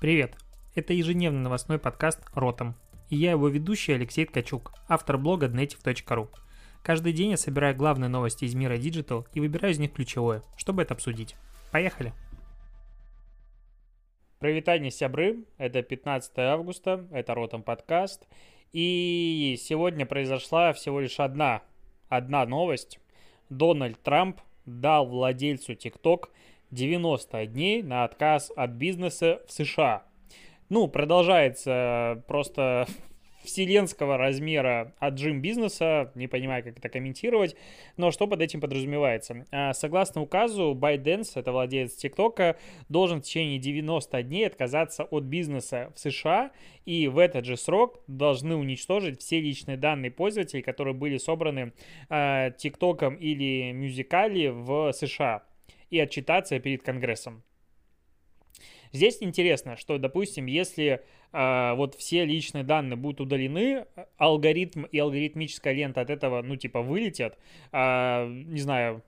Привет! Это ежедневный новостной подкаст «Ротом». И я его ведущий Алексей Ткачук, автор блога dnetiv.ru. Каждый день я собираю главные новости из мира Digital и выбираю из них ключевое, чтобы это обсудить. Поехали! Привитание, сябры! Это 15 августа, это Ротом подкаст. И сегодня произошла всего лишь одна, одна новость. Дональд Трамп дал владельцу TikTok 90 дней на отказ от бизнеса в США. Ну, продолжается просто вселенского размера отжим бизнеса, не понимаю, как это комментировать, но что под этим подразумевается? А, согласно указу, ByteDance, это владелец ТикТока, должен в течение 90 дней отказаться от бизнеса в США, и в этот же срок должны уничтожить все личные данные пользователей, которые были собраны а, ТикТоком или Мюзикали в США и отчитаться перед Конгрессом. Здесь интересно, что, допустим, если э, вот все личные данные будут удалены, алгоритм и алгоритмическая лента от этого, ну, типа, вылетят, э, не знаю,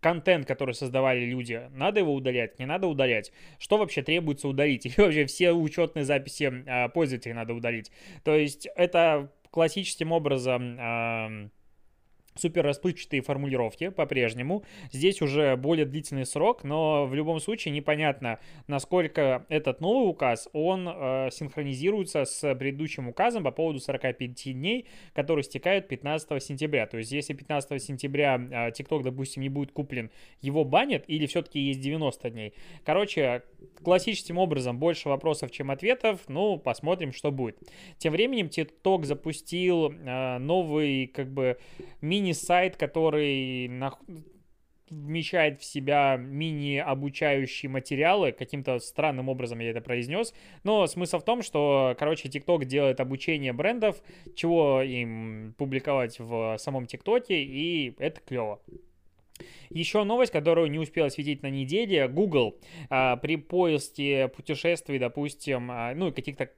контент, который создавали люди, надо его удалять, не надо удалять? Что вообще требуется удалить? Или вообще все учетные записи э, пользователей надо удалить? То есть это классическим образом... Э, супер расплывчатые формулировки по-прежнему. Здесь уже более длительный срок, но в любом случае непонятно, насколько этот новый указ, он э, синхронизируется с предыдущим указом по поводу 45 дней, который стекает 15 сентября. То есть если 15 сентября э, TikTok, допустим, не будет куплен, его банят или все-таки есть 90 дней. Короче, классическим образом больше вопросов, чем ответов. Ну, посмотрим, что будет. Тем временем TikTok запустил э, новый, как бы, мини мини-сайт, который на... вмещает в себя мини-обучающие материалы. Каким-то странным образом я это произнес. Но смысл в том, что, короче, TikTok делает обучение брендов, чего им публиковать в самом ТикТоке, и это клево. Еще новость, которую не успел осветить на неделе. Google а, при поиске путешествий, допустим, а, ну, каких-то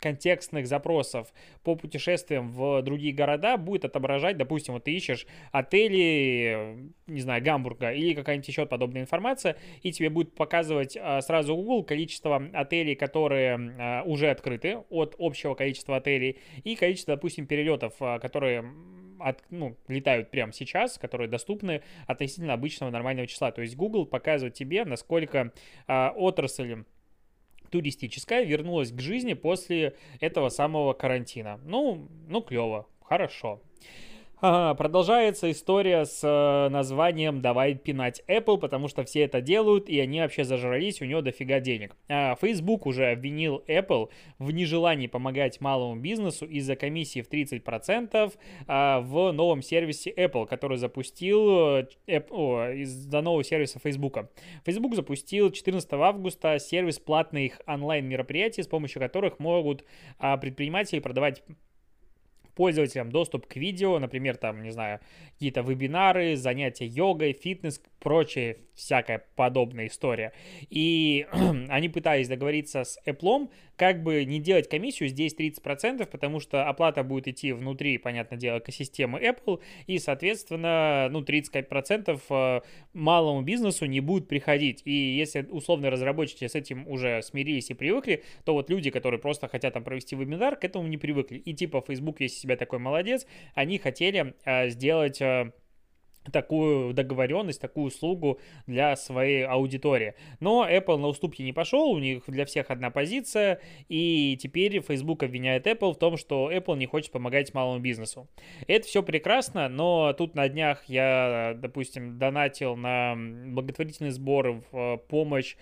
контекстных запросов по путешествиям в другие города будет отображать, допустим, вот ты ищешь отели, не знаю, Гамбурга или какая-нибудь еще подобная информация, и тебе будет показывать а, сразу Google количество отелей, которые а, уже открыты от общего количества отелей, и количество, допустим, перелетов, которые от, ну, летают прямо сейчас, которые доступны относительно обычного нормального числа. То есть Google показывает тебе, насколько э, отрасль туристическая вернулась к жизни после этого самого карантина. Ну, ну клево, хорошо. Продолжается история с э, названием «Давай пинать Apple», потому что все это делают, и они вообще зажрались, у него дофига денег. А, Facebook уже обвинил Apple в нежелании помогать малому бизнесу из-за комиссии в 30% а, в новом сервисе Apple, который запустил э, из-за нового сервиса Facebook. Facebook запустил 14 августа сервис платных онлайн-мероприятий, с помощью которых могут а, предприниматели продавать пользователям доступ к видео, например, там, не знаю, какие-то вебинары, занятия йогой, фитнес, прочая всякая подобная история. И они пытались договориться с Apple, как бы не делать комиссию здесь 30%, потому что оплата будет идти внутри, понятное дело, экосистемы Apple, и, соответственно, ну, 35% э, малому бизнесу не будет приходить. И если условные разработчики с этим уже смирились и привыкли, то вот люди, которые просто хотят там провести вебинар, к этому не привыкли. И типа Facebook, если себя такой молодец, они хотели э, сделать... Э, такую договоренность, такую услугу для своей аудитории. Но Apple на уступки не пошел, у них для всех одна позиция, и теперь Facebook обвиняет Apple в том, что Apple не хочет помогать малому бизнесу. Это все прекрасно, но тут на днях я, допустим, донатил на благотворительный сбор в э, помощь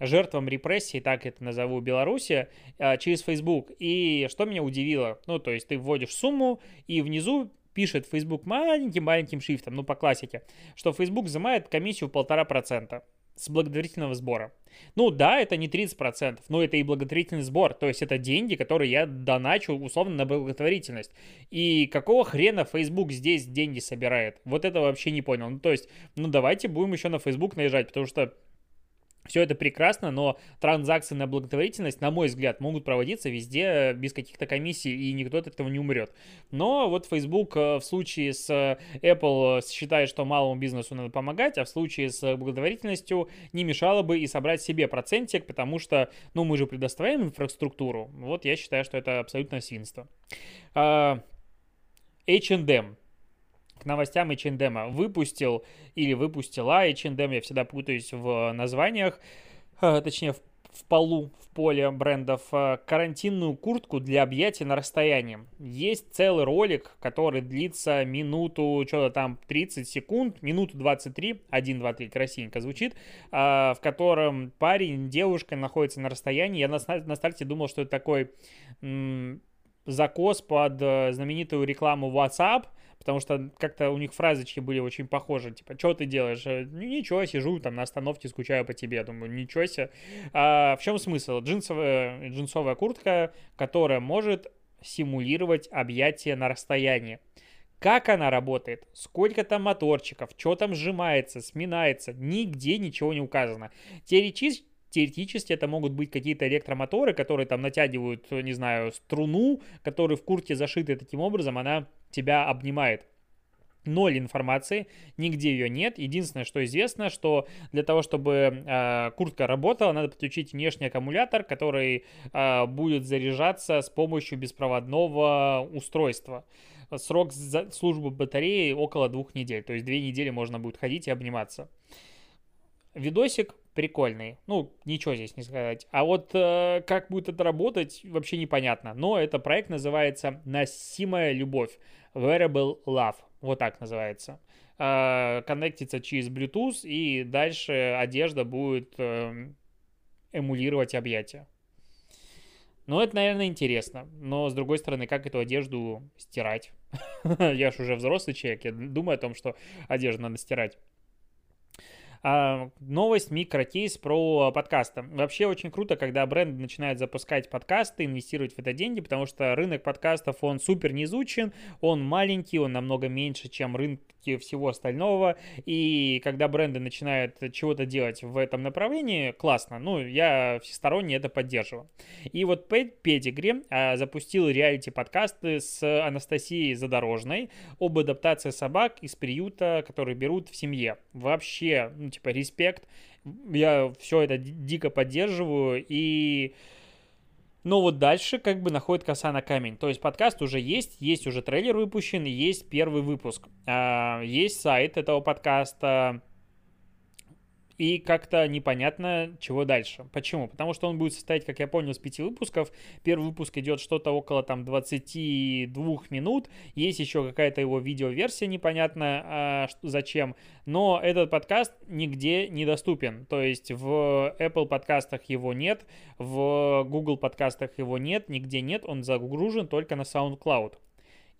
жертвам репрессий, так это назову, Беларуси, а, через Facebook. И что меня удивило, ну, то есть ты вводишь сумму, и внизу пишет Facebook маленьким-маленьким шрифтом, ну, по классике, что Facebook взимает комиссию полтора процента с благотворительного сбора. Ну да, это не 30%, но это и благотворительный сбор, то есть это деньги, которые я доначу условно на благотворительность. И какого хрена Facebook здесь деньги собирает? Вот это вообще не понял. Ну то есть, ну давайте будем еще на Facebook наезжать, потому что все это прекрасно, но транзакции на благотворительность, на мой взгляд, могут проводиться везде без каких-то комиссий, и никто от этого не умрет. Но вот Facebook э, в случае с Apple считает, что малому бизнесу надо помогать, а в случае с благотворительностью не мешало бы и собрать себе процентик, потому что, ну, мы же предоставляем инфраструктуру. Вот я считаю, что это абсолютно свинство. H&M к новостям H&M выпустил или выпустила H&M, я всегда путаюсь в названиях, э, точнее в, в полу, в поле брендов, э, карантинную куртку для объятия на расстоянии. Есть целый ролик, который длится минуту, что-то там 30 секунд, минуту 23, 1, 2, 3, красивенько звучит, э, в котором парень, девушка находится на расстоянии. Я на, на старте думал, что это такой закос под знаменитую рекламу WhatsApp, потому что как-то у них фразочки были очень похожи, типа, что ты делаешь? Э, ну, ничего, сижу там на остановке, скучаю по тебе, думаю, ничего себе. А, в чем смысл? Джинсовая, джинсовая куртка, которая может симулировать объятие на расстоянии. Как она работает, сколько там моторчиков, что там сжимается, сминается, нигде ничего не указано. Теоретически теоретически это могут быть какие-то электромоторы, которые там натягивают, не знаю, струну, которые в куртке зашиты таким образом, она тебя обнимает. Ноль информации, нигде ее нет. Единственное, что известно, что для того, чтобы э, куртка работала, надо подключить внешний аккумулятор, который э, будет заряжаться с помощью беспроводного устройства. Срок службы батареи около двух недель, то есть две недели можно будет ходить и обниматься. Видосик прикольный. Ну, ничего здесь не сказать. А вот э, как будет это работать, вообще непонятно. Но это проект называется «Носимая любовь». Wearable Love. Вот так называется. Э, коннектится через Bluetooth, и дальше одежда будет э, эмулировать объятия. Ну, это, наверное, интересно. Но, с другой стороны, как эту одежду стирать? Я же уже взрослый человек, я думаю о том, что одежду надо стирать. А, новость, микрокейс про подкасты. Вообще очень круто, когда бренды начинают запускать подкасты, инвестировать в это деньги, потому что рынок подкастов, он супер не изучен, он маленький, он намного меньше, чем рынки всего остального, и когда бренды начинают чего-то делать в этом направлении, классно, ну, я всесторонне это поддерживаю. И вот Pedigree а, запустил реалити-подкасты с Анастасией Задорожной об адаптации собак из приюта, которые берут в семье. Вообще, ну, типа, респект. Я все это дико поддерживаю. И... Но вот дальше как бы находит коса на камень. То есть подкаст уже есть, есть уже трейлер выпущен, есть первый выпуск. А, есть сайт этого подкаста, и как-то непонятно, чего дальше. Почему? Потому что он будет состоять, как я понял, из пяти выпусков. Первый выпуск идет что-то около там 22 минут. Есть еще какая-то его видеоверсия непонятно а, зачем. Но этот подкаст нигде не доступен. То есть в Apple подкастах его нет, в Google подкастах его нет, нигде нет. Он загружен только на SoundCloud.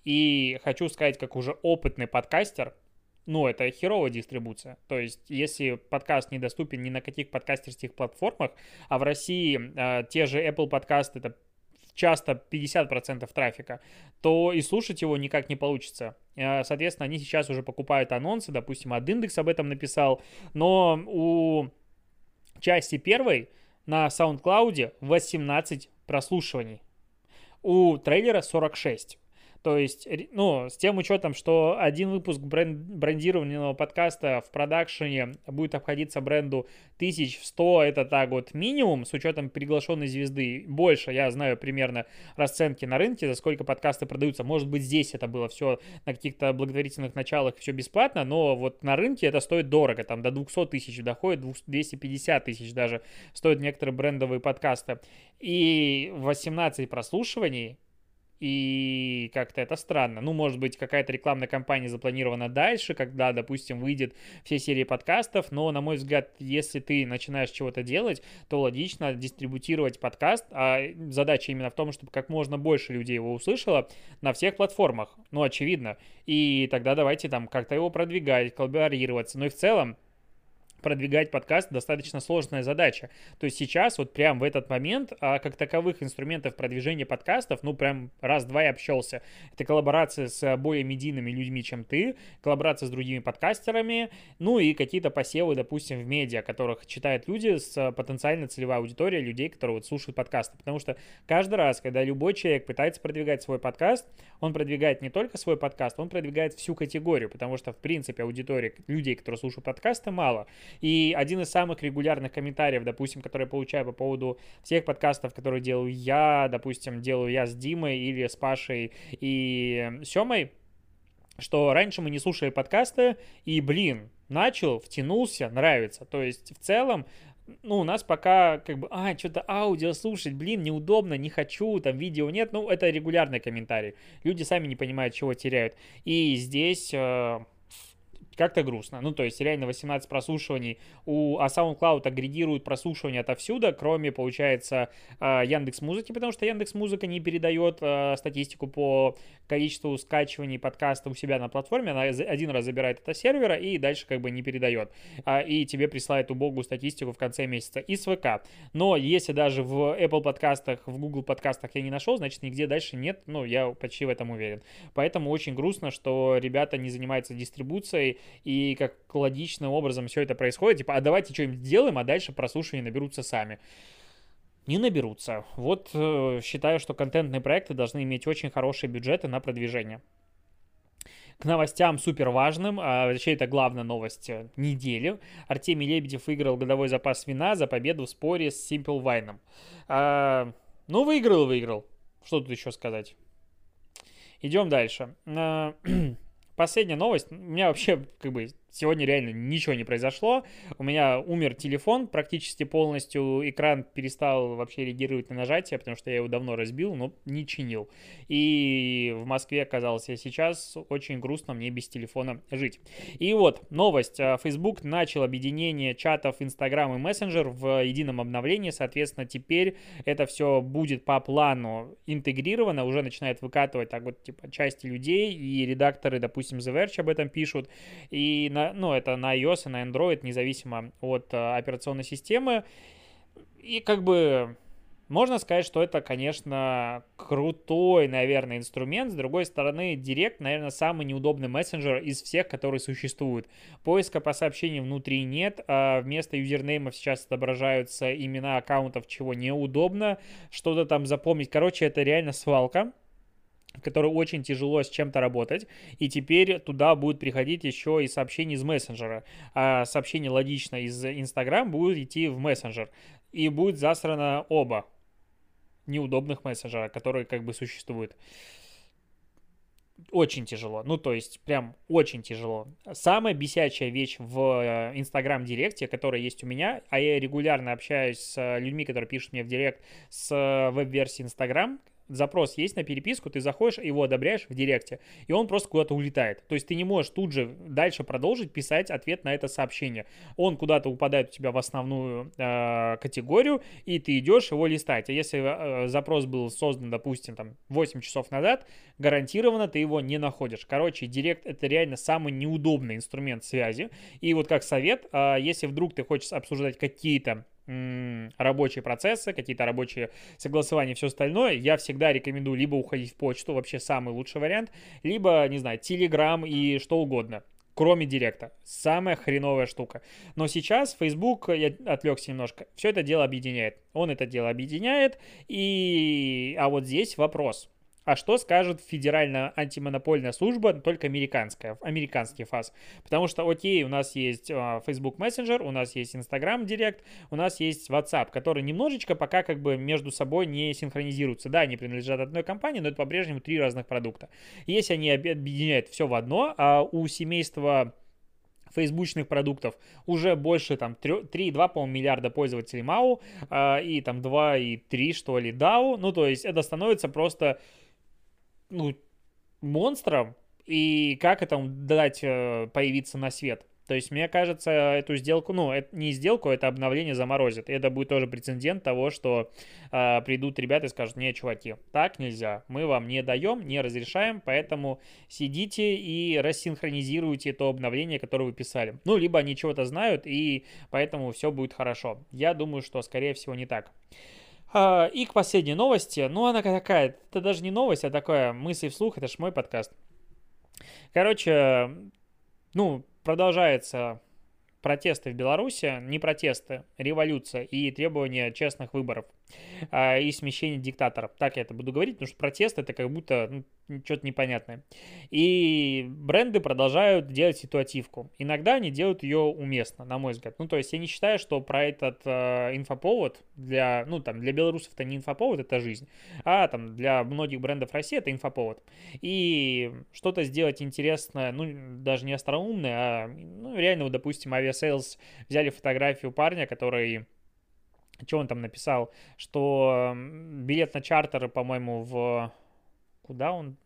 И хочу сказать, как уже опытный подкастер, ну, это херовая дистрибуция. То есть, если подкаст недоступен ни на каких подкастерских платформах, а в России э, те же Apple подкасты, это часто 50% трафика, то и слушать его никак не получится. Э, соответственно, они сейчас уже покупают анонсы, допустим, AdIndex об этом написал, но у части первой на SoundCloud 18 прослушиваний, у трейлера 46. То есть, ну, с тем учетом, что один выпуск бренд, брендированного подкаста в продакшене будет обходиться бренду 1100, это так вот минимум, с учетом приглашенной звезды, больше, я знаю примерно расценки на рынке, за сколько подкасты продаются. Может быть, здесь это было все на каких-то благотворительных началах все бесплатно, но вот на рынке это стоит дорого, там до 200 тысяч доходит, 250 тысяч даже стоят некоторые брендовые подкасты. И 18 прослушиваний и как-то это странно. Ну, может быть, какая-то рекламная кампания запланирована дальше, когда, допустим, выйдет все серии подкастов, но, на мой взгляд, если ты начинаешь чего-то делать, то логично дистрибутировать подкаст, а задача именно в том, чтобы как можно больше людей его услышало на всех платформах, ну, очевидно. И тогда давайте там как-то его продвигать, коллаборироваться. Ну и в целом, продвигать подкаст достаточно сложная задача. То есть сейчас, вот прям в этот момент, а, как таковых инструментов продвижения подкастов, ну прям раз-два я общался. Это коллаборация с более медийными людьми, чем ты, коллаборация с другими подкастерами, ну и какие-то посевы, допустим, в медиа, которых читают люди с потенциально целевой аудиторией людей, которые вот слушают подкасты. Потому что каждый раз, когда любой человек пытается продвигать свой подкаст, он продвигает не только свой подкаст, он продвигает всю категорию, потому что, в принципе, аудитории людей, которые слушают подкасты, мало. И один из самых регулярных комментариев, допустим, который я получаю по поводу всех подкастов, которые делаю я, допустим, делаю я с Димой или с Пашей и Семой, что раньше мы не слушали подкасты, и, блин, начал, втянулся, нравится. То есть, в целом, ну, у нас пока, как бы, а, что-то аудио слушать, блин, неудобно, не хочу, там, видео нет. Ну, это регулярный комментарий. Люди сами не понимают, чего теряют. И здесь... Э, как-то грустно. Ну, то есть реально 18 прослушиваний, у, а SoundCloud агрегирует прослушивания отовсюду, кроме, получается, а, Яндекс Музыки, потому что Яндекс Музыка не передает а, статистику по количеству скачиваний подкаста у себя на платформе, она один раз забирает это сервера и дальше как бы не передает. А, и тебе присылает убогую статистику в конце месяца из ВК. Но если даже в Apple подкастах, в Google подкастах я не нашел, значит нигде дальше нет, ну, я почти в этом уверен. Поэтому очень грустно, что ребята не занимаются дистрибуцией, и как логичным образом все это происходит. Типа, а давайте что-нибудь сделаем, а дальше прослушивания наберутся сами. Не наберутся. Вот э, считаю, что контентные проекты должны иметь очень хорошие бюджеты на продвижение. К новостям супер важным, а вообще это главная новость э, недели. Артемий Лебедев выиграл годовой запас вина за победу в споре с Simple Wine. А, ну, выиграл, выиграл. Что тут еще сказать? Идем дальше. Последняя новость. У меня вообще, как бы, сегодня реально ничего не произошло. У меня умер телефон практически полностью. Экран перестал вообще реагировать на нажатие, потому что я его давно разбил, но не чинил. И в Москве оказался сейчас. Очень грустно мне без телефона жить. И вот, новость. А, Facebook начал объединение чатов Instagram и Messenger в едином обновлении. Соответственно, теперь это все будет по плану интегрировано. Уже начинает выкатывать так вот, типа, части людей и редакторы, допустим, The Verge об этом пишут. И на, ну, это на iOS и на Android, независимо от а, операционной системы. И как бы можно сказать, что это, конечно, крутой, наверное, инструмент. С другой стороны, Direct, наверное, самый неудобный мессенджер из всех, которые существуют. Поиска по сообщениям внутри нет. А вместо юзернеймов сейчас отображаются имена аккаунтов, чего неудобно. Что-то там запомнить. Короче, это реально свалка которой очень тяжело с чем-то работать, и теперь туда будет приходить еще и сообщения из мессенджера, а сообщение логично из Инстаграм будет идти в мессенджер, и будет засрано оба неудобных мессенджера, которые как бы существуют. Очень тяжело. Ну, то есть, прям очень тяжело. Самая бесячая вещь в Инстаграм Директе, которая есть у меня, а я регулярно общаюсь с людьми, которые пишут мне в Директ с веб-версии Инстаграм, запрос есть на переписку, ты заходишь, его одобряешь в директе, и он просто куда-то улетает. То есть ты не можешь тут же дальше продолжить писать ответ на это сообщение. Он куда-то упадает у тебя в основную э, категорию, и ты идешь его листать. А если э, запрос был создан, допустим, там 8 часов назад, гарантированно ты его не находишь. Короче, директ это реально самый неудобный инструмент связи. И вот как совет, э, если вдруг ты хочешь обсуждать какие-то рабочие процессы, какие-то рабочие согласования все остальное, я всегда рекомендую либо уходить в почту, вообще самый лучший вариант, либо, не знаю, Telegram и что угодно кроме директа. Самая хреновая штука. Но сейчас Facebook, я отвлекся немножко, все это дело объединяет. Он это дело объединяет. И... А вот здесь вопрос а что скажет федеральная антимонопольная служба, только американская, американский фаз. Потому что, окей, у нас есть uh, Facebook Messenger, у нас есть Instagram Direct, у нас есть WhatsApp, которые немножечко пока как бы между собой не синхронизируются. Да, они принадлежат одной компании, но это по-прежнему три разных продукта. Если они объединяют все в одно, а у семейства фейсбучных продуктов уже больше там 3,2, по-моему, миллиарда пользователей э, и там 2,3 что ли DAO, ну то есть это становится просто ну, монстром, и как это дать э, появиться на свет. То есть, мне кажется, эту сделку, ну, это не сделку, это обновление заморозит. Это будет тоже прецедент того, что э, придут ребята и скажут, не, чуваки, так нельзя, мы вам не даем, не разрешаем, поэтому сидите и рассинхронизируйте то обновление, которое вы писали. Ну, либо они чего-то знают, и поэтому все будет хорошо. Я думаю, что, скорее всего, не так. А, и к последней новости. Ну, она такая, это даже не новость, а такая мысль вслух, это ж мой подкаст. Короче, ну, продолжается протесты в Беларуси, не протесты, революция и требования честных выборов и смещения диктаторов. Так я это буду говорить, потому что протест это как будто ну, что-то непонятное. И бренды продолжают делать ситуативку. Иногда они делают ее уместно, на мой взгляд. Ну, то есть я не считаю, что про этот э, инфоповод для, ну, там, для белорусов это не инфоповод, это жизнь, а там для многих брендов России это инфоповод. И что-то сделать интересное, ну, даже не остроумное, а, ну, реально, вот, допустим, Aviasales взяли фотографию парня, который что он там написал, что билет на чартер, по-моему, в куда он?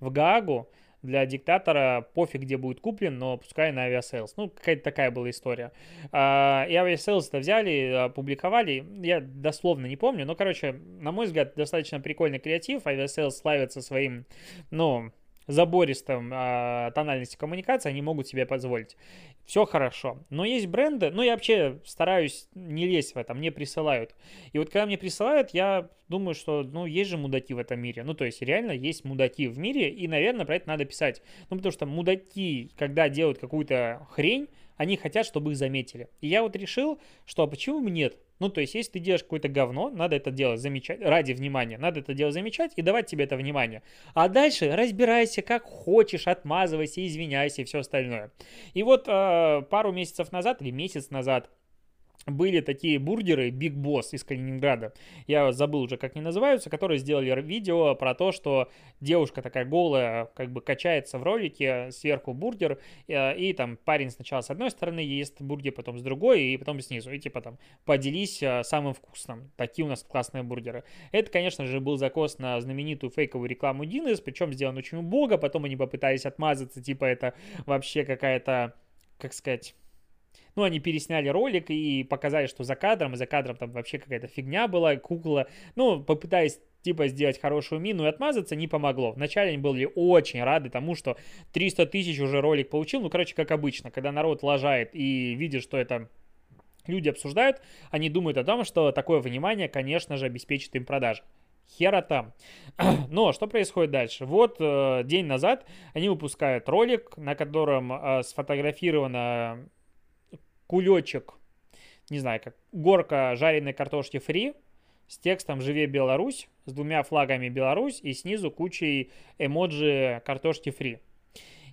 В Гаагу для диктатора пофиг, где будет куплен, но пускай на Aviasales. Ну, какая-то такая была история. А, и Aviasales это взяли, опубликовали, я дословно не помню, но, короче, на мой взгляд, достаточно прикольный креатив. Aviasales славится своим, ну, забористом э, тональности коммуникации они могут себе позволить. Все хорошо. Но есть бренды, ну я вообще стараюсь не лезть в это, мне присылают. И вот когда мне присылают, я думаю, что, ну, есть же мудаки в этом мире. Ну, то есть реально есть мудаки в мире, и, наверное, про это надо писать. Ну, потому что мудаки, когда делают какую-то хрень, они хотят, чтобы их заметили. И я вот решил, что а почему бы нет? Ну, то есть, если ты делаешь какое-то говно, надо это делать замечать, ради внимания, надо это дело замечать и давать тебе это внимание. А дальше разбирайся как хочешь, отмазывайся, извиняйся и все остальное. И вот э, пару месяцев назад или месяц назад были такие бургеры Big Boss из Калининграда. Я забыл уже, как они называются, которые сделали видео про то, что девушка такая голая, как бы качается в ролике, сверху бургер, и, э, и там парень сначала с одной стороны ест бургер, потом с другой, и потом снизу. И типа там поделись э, самым вкусным. Такие у нас классные бургеры. Это, конечно же, был закос на знаменитую фейковую рекламу Динес, причем сделан очень убого, потом они попытались отмазаться, типа это вообще какая-то, как сказать ну, они пересняли ролик и показали, что за кадром, и за кадром там вообще какая-то фигня была, кукла. Ну, попытаясь типа сделать хорошую мину и отмазаться, не помогло. Вначале они были очень рады тому, что 300 тысяч уже ролик получил. Ну, короче, как обычно, когда народ лажает и видит, что это люди обсуждают, они думают о том, что такое внимание, конечно же, обеспечит им продажи. Хера там. Но что происходит дальше? Вот э, день назад они выпускают ролик, на котором э, сфотографирована кулечек, не знаю, как горка жареной картошки фри с текстом «Живе Беларусь», с двумя флагами Беларусь и снизу кучей эмоджи картошки фри.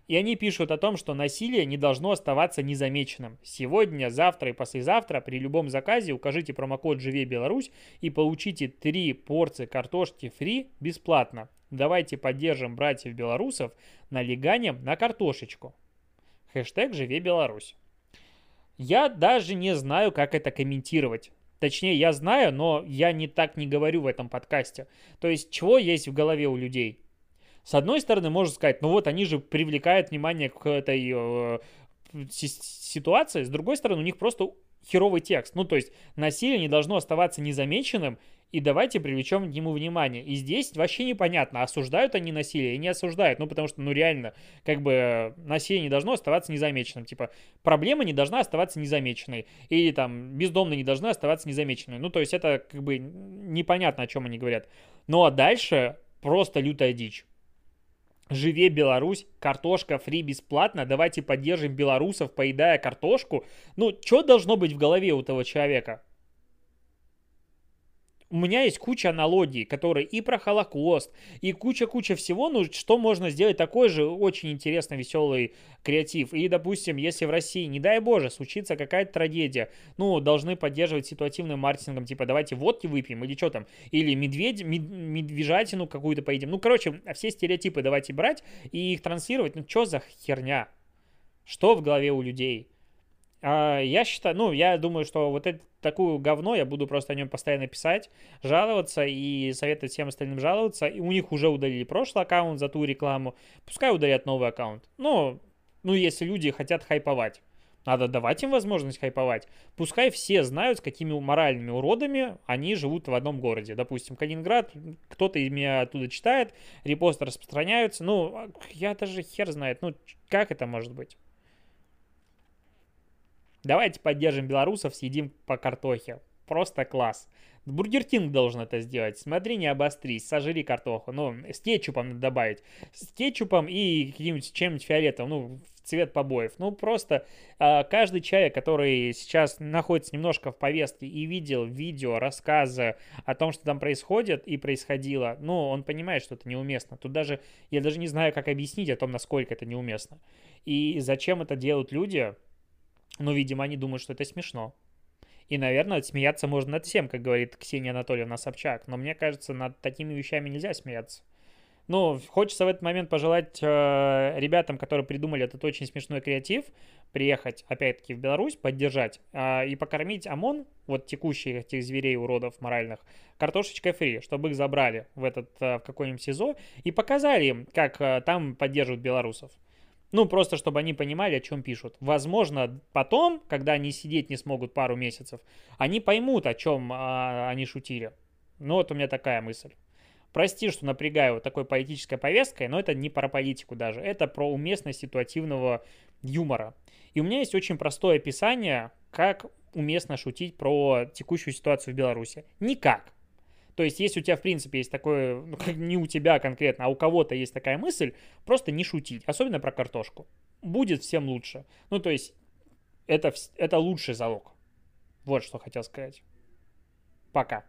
И они пишут о том, что насилие не должно оставаться незамеченным. Сегодня, завтра и послезавтра при любом заказе укажите промокод «Живе Беларусь» и получите три порции картошки фри бесплатно. Давайте поддержим братьев-белорусов налеганием на картошечку. Хэштег «Живе Беларусь». Я даже не знаю, как это комментировать. Точнее, я знаю, но я не так не говорю в этом подкасте. То есть, чего есть в голове у людей? С одной стороны, можно сказать, ну вот они же привлекают внимание к этой э, ситуации. С другой стороны, у них просто херовый текст. Ну, то есть, насилие не должно оставаться незамеченным, и давайте привлечем к нему внимание. И здесь вообще непонятно, осуждают они насилие или не осуждают, ну, потому что, ну, реально, как бы насилие не должно оставаться незамеченным, типа, проблема не должна оставаться незамеченной, или там бездомные не должны оставаться незамеченными, ну, то есть это как бы непонятно, о чем они говорят. Ну, а дальше просто лютая дичь. Живе Беларусь, картошка фри бесплатно, давайте поддержим белорусов, поедая картошку. Ну, что должно быть в голове у того человека? У меня есть куча аналогий, которые и про Холокост, и куча-куча всего, ну, что можно сделать такой же очень интересный, веселый креатив. И, допустим, если в России, не дай боже, случится какая-то трагедия, ну, должны поддерживать ситуативным маркетингом, типа, давайте водки выпьем, или что там, или медведь, мед, медвежатину какую-то поедим. Ну, короче, все стереотипы давайте брать и их транслировать. Ну, что за херня? Что в голове у людей? А, я считаю, ну, я думаю, что вот это такую говно, я буду просто о нем постоянно писать, жаловаться и советовать всем остальным жаловаться. И у них уже удалили прошлый аккаунт за ту рекламу, пускай удалят новый аккаунт. Ну, Ну, если люди хотят хайповать. Надо давать им возможность хайповать. Пускай все знают, с какими моральными уродами они живут в одном городе. Допустим, Калининград, кто-то меня оттуда читает, репосты распространяются. Ну, я даже хер знает, ну, как это может быть? Давайте поддержим белорусов, съедим по картохе. Просто класс. Бургер Кинг должен это сделать. Смотри, не обострись, сожри картоху. Ну, с кетчупом надо добавить. С кетчупом и каким-нибудь чем-нибудь фиолетовым. Ну, цвет побоев. Ну, просто э, каждый человек, который сейчас находится немножко в повестке и видел видео, рассказы о том, что там происходит и происходило, ну, он понимает, что это неуместно. Тут даже, я даже не знаю, как объяснить о том, насколько это неуместно. И зачем это делают люди, ну, видимо, они думают, что это смешно. И, наверное, смеяться можно над всем, как говорит Ксения Анатольевна Собчак. Но мне кажется, над такими вещами нельзя смеяться. Ну, хочется в этот момент пожелать э, ребятам, которые придумали этот очень смешной креатив, приехать, опять-таки, в Беларусь, поддержать э, и покормить ОМОН, вот текущих этих зверей, уродов моральных, картошечкой фри, чтобы их забрали в этот, э, в какой-нибудь СИЗО и показали им, как э, там поддерживают белорусов. Ну, просто чтобы они понимали, о чем пишут. Возможно, потом, когда они сидеть не смогут пару месяцев, они поймут, о чем а, они шутили. Ну, вот у меня такая мысль. Прости, что напрягаю вот такой политической повесткой, но это не про политику даже. Это про уместность ситуативного юмора. И у меня есть очень простое описание, как уместно шутить про текущую ситуацию в Беларуси. Никак. То есть, если у тебя, в принципе, есть такое, ну, не у тебя конкретно, а у кого-то есть такая мысль, просто не шутить, особенно про картошку. Будет всем лучше. Ну, то есть, это, это лучший залог. Вот что хотел сказать. Пока.